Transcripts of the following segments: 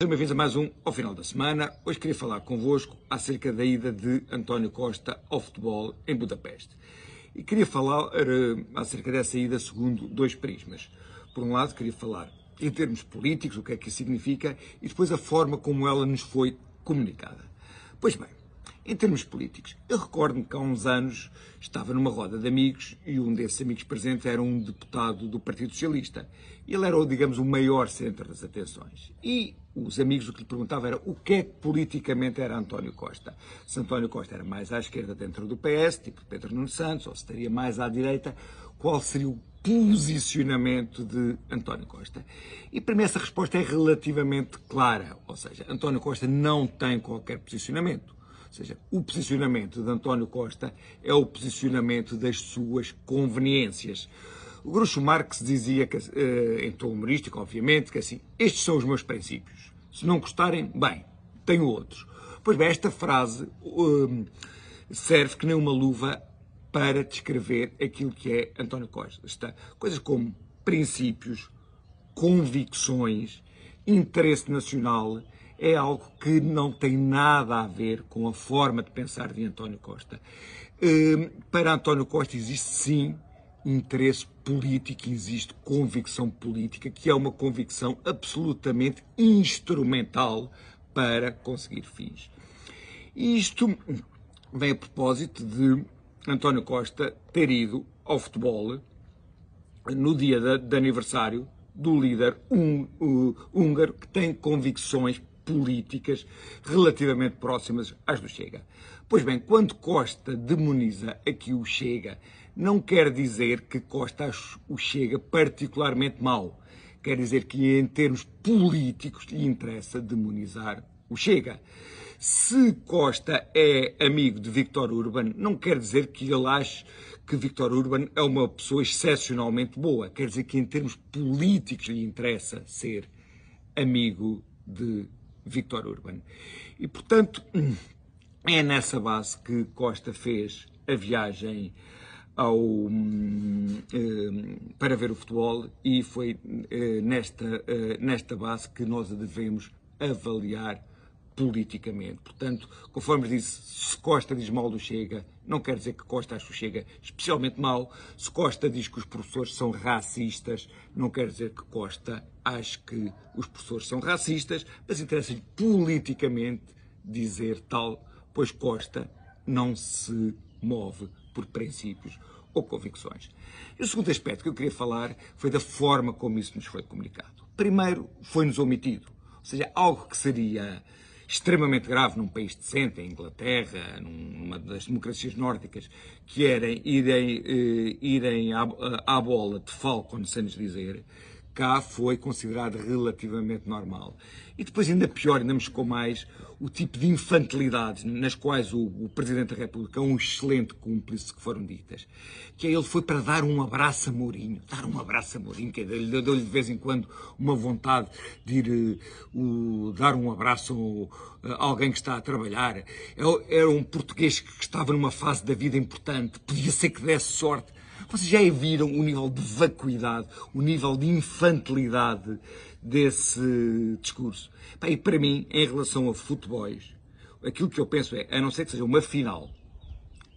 Sejam bem-vindos a mais um ao final da semana. Hoje queria falar convosco acerca da ida de António Costa ao futebol em Budapeste. E queria falar uh, acerca dessa ida segundo dois prismas. Por um lado, queria falar em termos políticos, o que é que isso significa, e depois a forma como ela nos foi comunicada. Pois bem, em termos políticos, eu recordo-me que há uns anos estava numa roda de amigos e um desses amigos presentes era um deputado do Partido Socialista. Ele era, digamos, o maior centro das atenções. E os amigos o que lhe perguntavam era o que é que politicamente era António Costa. Se António Costa era mais à esquerda dentro do PS, tipo Pedro Nuno Santos, ou se estaria mais à direita, qual seria o posicionamento de António Costa? E para mim essa resposta é relativamente clara, ou seja, António Costa não tem qualquer posicionamento. Ou seja, o posicionamento de António Costa é o posicionamento das suas conveniências. O Groucho Marx dizia, que, eh, em tom humorístico, obviamente, que assim, estes são os meus princípios. Se não gostarem, bem, tenho outros. Pois bem, esta frase um, serve que nem uma luva para descrever aquilo que é António Costa. Está, coisas como princípios, convicções, interesse nacional, é algo que não tem nada a ver com a forma de pensar de António Costa. Hum, para António Costa existe sim interesse político, existe convicção política, que é uma convicção absolutamente instrumental para conseguir fins. Isto vem a propósito de António Costa ter ido ao futebol no dia de, de aniversário do líder húngaro que tem convicções políticas relativamente próximas às do Chega. Pois bem, quando Costa demoniza aqui o Chega, não quer dizer que Costa ache o Chega particularmente mau. Quer dizer que, em termos políticos, lhe interessa demonizar o Chega. Se Costa é amigo de Victor Urban, não quer dizer que ele ache que Victor Urban é uma pessoa excepcionalmente boa. Quer dizer que, em termos políticos, lhe interessa ser amigo de Victor Urban. E, portanto, é nessa base que Costa fez a viagem ao, eh, para ver o futebol e foi eh, nesta, eh, nesta base que nós devemos avaliar politicamente. Portanto, conforme disse, se Costa diz mal do Chega, não quer dizer que Costa acha o Chega especialmente mal. Se Costa diz que os professores são racistas, não quer dizer que Costa ache que os professores são racistas, mas interessa-lhe politicamente dizer tal, pois Costa não se move por princípios ou convicções. E o segundo aspecto que eu queria falar foi da forma como isso nos foi comunicado. Primeiro, foi-nos omitido. Ou seja, algo que seria extremamente grave num país decente, a Inglaterra, numa das democracias nórdicas, que era irem, eh, irem à, à bola de Falcon, sem nos dizer, cá foi considerado relativamente normal. E depois, ainda pior, ainda me chocou mais o tipo de infantilidades nas quais o, o, Presidente da República é um excelente cúmplice que foram ditas. Que é ele foi para dar um abraço a Mourinho. Dar um abraço a Mourinho, que deu-lhe de vez em quando uma vontade de ir uh, dar um abraço a alguém que está a trabalhar. Era um português que estava numa fase da vida importante, podia ser que desse sorte vocês já viram o nível de vacuidade, o nível de infantilidade desse discurso? E para mim, em relação a futebols, aquilo que eu penso é, a não ser que seja uma final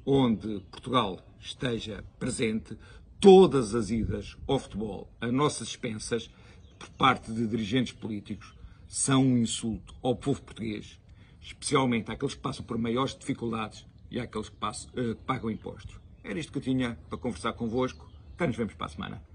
onde Portugal esteja presente, todas as idas ao futebol a nossas expensas, por parte de dirigentes políticos, são um insulto ao povo português, especialmente àqueles que passam por maiores dificuldades e àqueles que, passam, uh, que pagam impostos. Era isto que eu tinha para conversar convosco. Cá nos vemos para a semana.